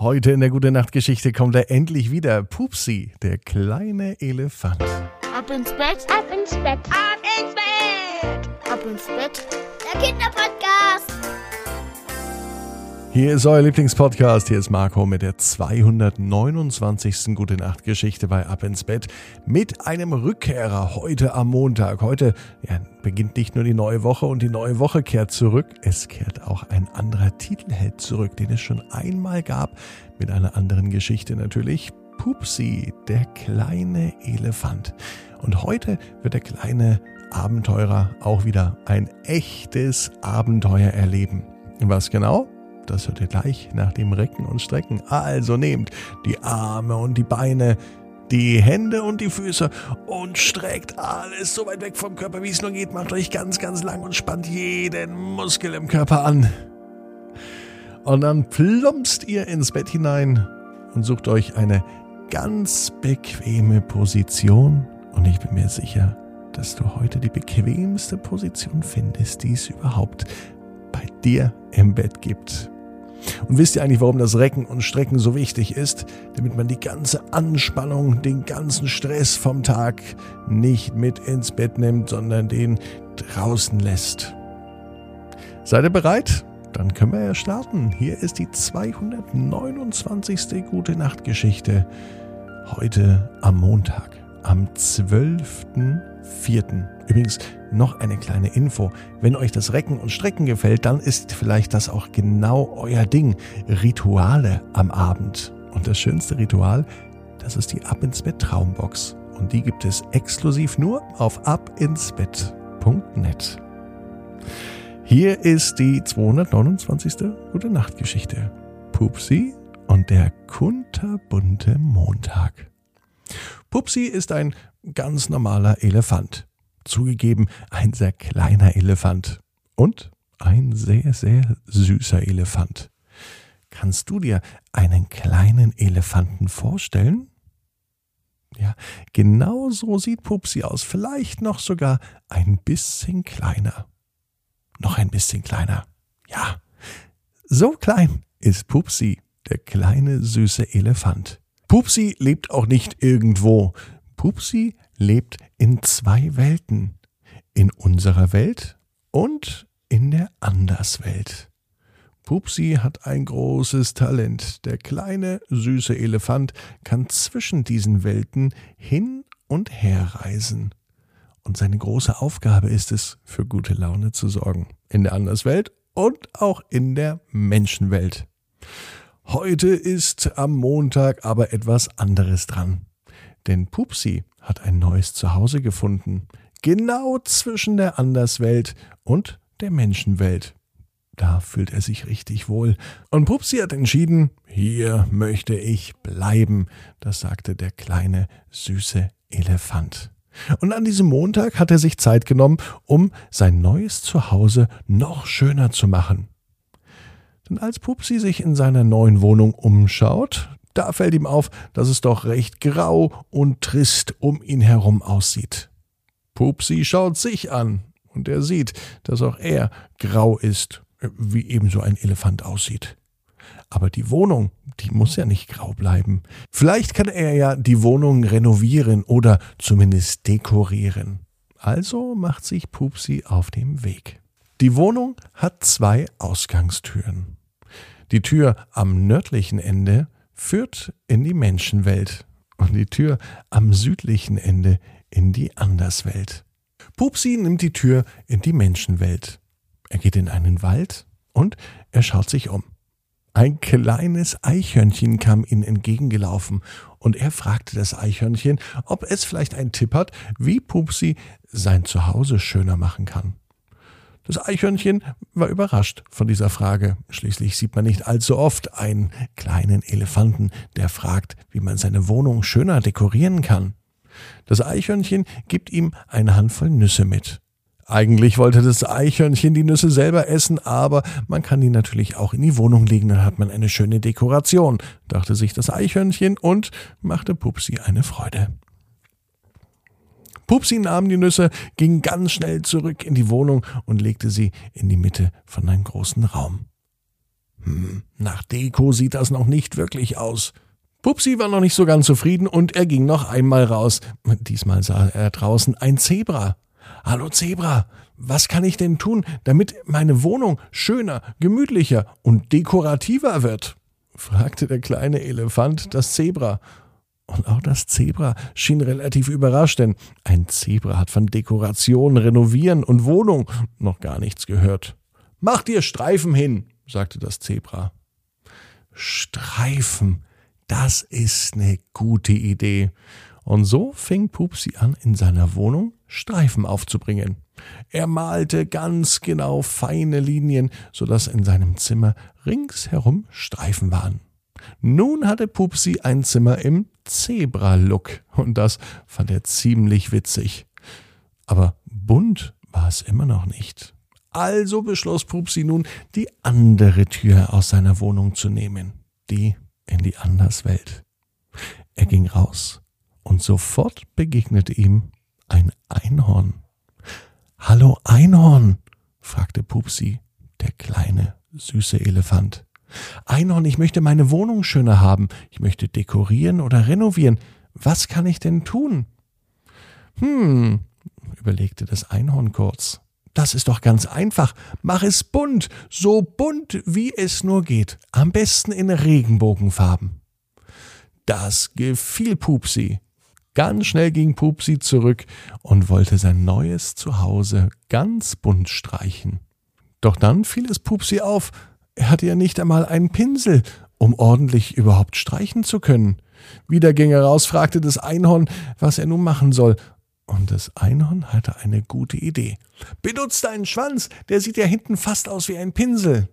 Heute in der Gute Nacht Geschichte kommt er endlich wieder. Pupsi, der kleine Elefant. Ab ins Bett, ab ins Bett, ab ins Bett, ab ins Bett. Der Kinderpodcast. Hier ist euer Lieblingspodcast. Hier ist Marco mit der 229. Gute Nacht Geschichte bei Ab ins Bett mit einem Rückkehrer heute am Montag. Heute ja, beginnt nicht nur die neue Woche und die neue Woche kehrt zurück. Es kehrt auch ein anderer Titelheld zurück, den es schon einmal gab mit einer anderen Geschichte natürlich. Pupsi, der kleine Elefant. Und heute wird der kleine Abenteurer auch wieder ein echtes Abenteuer erleben. Was genau? Das hört ihr gleich nach dem Recken und Strecken. Also nehmt die Arme und die Beine, die Hände und die Füße und streckt alles so weit weg vom Körper, wie es nur geht. Macht euch ganz, ganz lang und spannt jeden Muskel im Körper an. Und dann plumpst ihr ins Bett hinein und sucht euch eine ganz bequeme Position. Und ich bin mir sicher, dass du heute die bequemste Position findest, die es überhaupt bei dir im Bett gibt. Und wisst ihr eigentlich, warum das Recken und Strecken so wichtig ist? Damit man die ganze Anspannung, den ganzen Stress vom Tag nicht mit ins Bett nimmt, sondern den draußen lässt. Seid ihr bereit? Dann können wir ja starten. Hier ist die 229. Gute Nacht Geschichte. Heute am Montag, am 12.04. Übrigens noch eine kleine Info. Wenn euch das Recken und Strecken gefällt, dann ist vielleicht das auch genau euer Ding. Rituale am Abend. Und das schönste Ritual, das ist die Ab ins Bett Traumbox. Und die gibt es exklusiv nur auf abinsbett.net. Hier ist die 229. Gute Nacht Geschichte. Pupsi und der kunterbunte Montag. Pupsi ist ein ganz normaler Elefant. Zugegeben, ein sehr kleiner Elefant. Und ein sehr, sehr süßer Elefant. Kannst du dir einen kleinen Elefanten vorstellen? Ja, genau so sieht Pupsi aus. Vielleicht noch sogar ein bisschen kleiner. Noch ein bisschen kleiner. Ja, so klein ist Pupsi, der kleine süße Elefant. Pupsi lebt auch nicht irgendwo. Pupsi lebt in zwei Welten. In unserer Welt und in der Anderswelt. Pupsi hat ein großes Talent. Der kleine, süße Elefant kann zwischen diesen Welten hin und her reisen. Und seine große Aufgabe ist es, für gute Laune zu sorgen. In der Anderswelt und auch in der Menschenwelt. Heute ist am Montag aber etwas anderes dran. Denn Pupsi hat ein neues Zuhause gefunden, genau zwischen der Anderswelt und der Menschenwelt. Da fühlt er sich richtig wohl. Und Pupsi hat entschieden, hier möchte ich bleiben, das sagte der kleine, süße Elefant. Und an diesem Montag hat er sich Zeit genommen, um sein neues Zuhause noch schöner zu machen. Denn als Pupsi sich in seiner neuen Wohnung umschaut, da fällt ihm auf, dass es doch recht grau und trist um ihn herum aussieht. Pupsi schaut sich an und er sieht, dass auch er grau ist, wie ebenso ein Elefant aussieht. Aber die Wohnung, die muss ja nicht grau bleiben. Vielleicht kann er ja die Wohnung renovieren oder zumindest dekorieren. Also macht sich Pupsi auf dem Weg. Die Wohnung hat zwei Ausgangstüren. Die Tür am nördlichen Ende führt in die Menschenwelt und die Tür am südlichen Ende in die Anderswelt. Pupsi nimmt die Tür in die Menschenwelt. Er geht in einen Wald und er schaut sich um. Ein kleines Eichhörnchen kam ihm entgegengelaufen und er fragte das Eichhörnchen, ob es vielleicht einen Tipp hat, wie Pupsi sein Zuhause schöner machen kann. Das Eichhörnchen war überrascht von dieser Frage. Schließlich sieht man nicht allzu oft einen kleinen Elefanten, der fragt, wie man seine Wohnung schöner dekorieren kann. Das Eichhörnchen gibt ihm eine Handvoll Nüsse mit. Eigentlich wollte das Eichhörnchen die Nüsse selber essen, aber man kann die natürlich auch in die Wohnung legen, dann hat man eine schöne Dekoration, dachte sich das Eichhörnchen und machte Pupsi eine Freude. Pupsi nahm die Nüsse, ging ganz schnell zurück in die Wohnung und legte sie in die Mitte von einem großen Raum. Hm, nach Deko sieht das noch nicht wirklich aus. Pupsi war noch nicht so ganz zufrieden und er ging noch einmal raus. Diesmal sah er draußen ein Zebra. Hallo Zebra, was kann ich denn tun, damit meine Wohnung schöner, gemütlicher und dekorativer wird? fragte der kleine Elefant das Zebra. Und auch das Zebra schien relativ überrascht, denn ein Zebra hat von Dekoration, Renovieren und Wohnung noch gar nichts gehört. Mach dir Streifen hin, sagte das Zebra. Streifen, das ist eine gute Idee. Und so fing Pupsi an, in seiner Wohnung Streifen aufzubringen. Er malte ganz genau feine Linien, so dass in seinem Zimmer ringsherum Streifen waren. Nun hatte Pupsi ein Zimmer im Zebra-Look und das fand er ziemlich witzig. Aber bunt war es immer noch nicht. Also beschloss Pupsi nun, die andere Tür aus seiner Wohnung zu nehmen, die in die Anderswelt. Er ging raus und sofort begegnete ihm ein Einhorn. Hallo Einhorn, fragte Pupsi, der kleine, süße Elefant. Einhorn, ich möchte meine Wohnung schöner haben, ich möchte dekorieren oder renovieren. Was kann ich denn tun? Hm, überlegte das Einhorn kurz. Das ist doch ganz einfach. Mach es bunt, so bunt wie es nur geht. Am besten in Regenbogenfarben. Das gefiel Pupsi. Ganz schnell ging Pupsi zurück und wollte sein neues Zuhause ganz bunt streichen. Doch dann fiel es Pupsi auf, er hatte ja nicht einmal einen Pinsel, um ordentlich überhaupt streichen zu können. Wieder ging er raus, fragte das Einhorn, was er nun machen soll. Und das Einhorn hatte eine gute Idee. Benutzt deinen Schwanz, der sieht ja hinten fast aus wie ein Pinsel.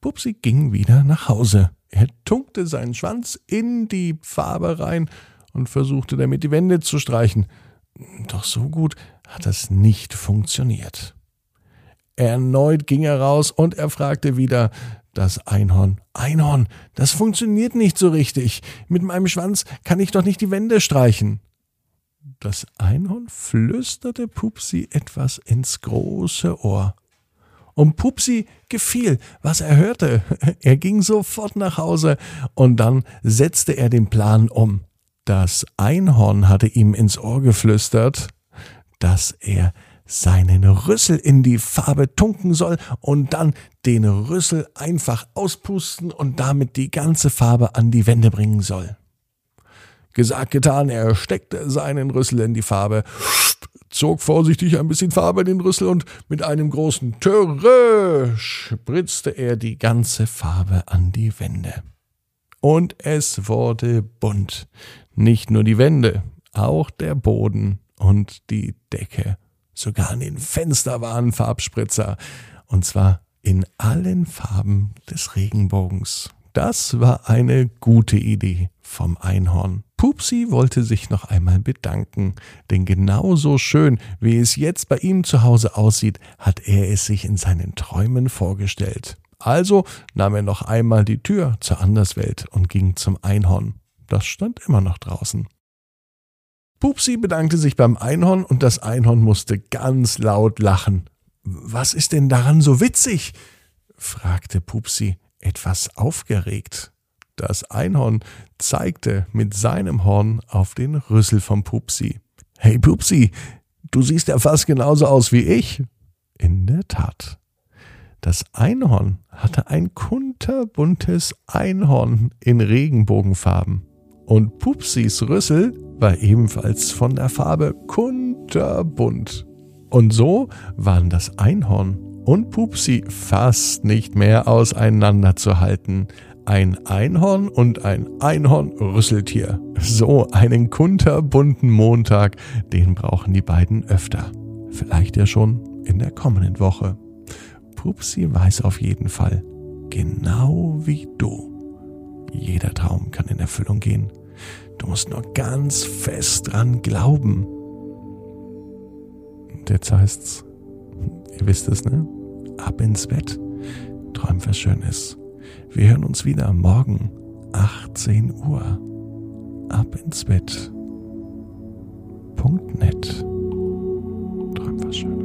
Pupsi ging wieder nach Hause. Er tunkte seinen Schwanz in die Farbe rein und versuchte damit die Wände zu streichen. Doch so gut hat das nicht funktioniert. Erneut ging er raus und er fragte wieder das Einhorn. Einhorn, das funktioniert nicht so richtig. Mit meinem Schwanz kann ich doch nicht die Wände streichen. Das Einhorn flüsterte Pupsi etwas ins große Ohr. Und Pupsi gefiel, was er hörte. Er ging sofort nach Hause und dann setzte er den Plan um. Das Einhorn hatte ihm ins Ohr geflüstert, dass er seinen Rüssel in die Farbe tunken soll und dann den Rüssel einfach auspusten und damit die ganze Farbe an die Wände bringen soll. Gesagt, getan, er steckte seinen Rüssel in die Farbe, zog vorsichtig ein bisschen Farbe in den Rüssel und mit einem großen Töre spritzte er die ganze Farbe an die Wände. Und es wurde bunt. Nicht nur die Wände, auch der Boden und die Decke. Sogar an den Fenster waren Farbspritzer. Und zwar in allen Farben des Regenbogens. Das war eine gute Idee vom Einhorn. Pupsi wollte sich noch einmal bedanken, denn genauso schön, wie es jetzt bei ihm zu Hause aussieht, hat er es sich in seinen Träumen vorgestellt. Also nahm er noch einmal die Tür zur Anderswelt und ging zum Einhorn. Das stand immer noch draußen. Pupsi bedankte sich beim Einhorn und das Einhorn musste ganz laut lachen. Was ist denn daran so witzig? fragte Pupsi etwas aufgeregt. Das Einhorn zeigte mit seinem Horn auf den Rüssel vom Pupsi. Hey Pupsi, du siehst ja fast genauso aus wie ich. In der Tat. Das Einhorn hatte ein kunterbuntes Einhorn in Regenbogenfarben. Und Pupsis Rüssel war ebenfalls von der Farbe kunterbunt. Und so waren das Einhorn und Pupsi fast nicht mehr auseinanderzuhalten. Ein Einhorn und ein Einhorn-Rüsseltier. So einen kunterbunten Montag, den brauchen die beiden öfter. Vielleicht ja schon in der kommenden Woche. Pupsi weiß auf jeden Fall, genau wie du. Jeder Traum kann in Erfüllung gehen. Du musst nur ganz fest dran glauben. Und jetzt heißt's, ihr wisst es, ne? Ab ins Bett. Träum was Schönes. Wir hören uns wieder morgen, 18 Uhr. Ab ins Bett. Punkt net. Träum was Schönes.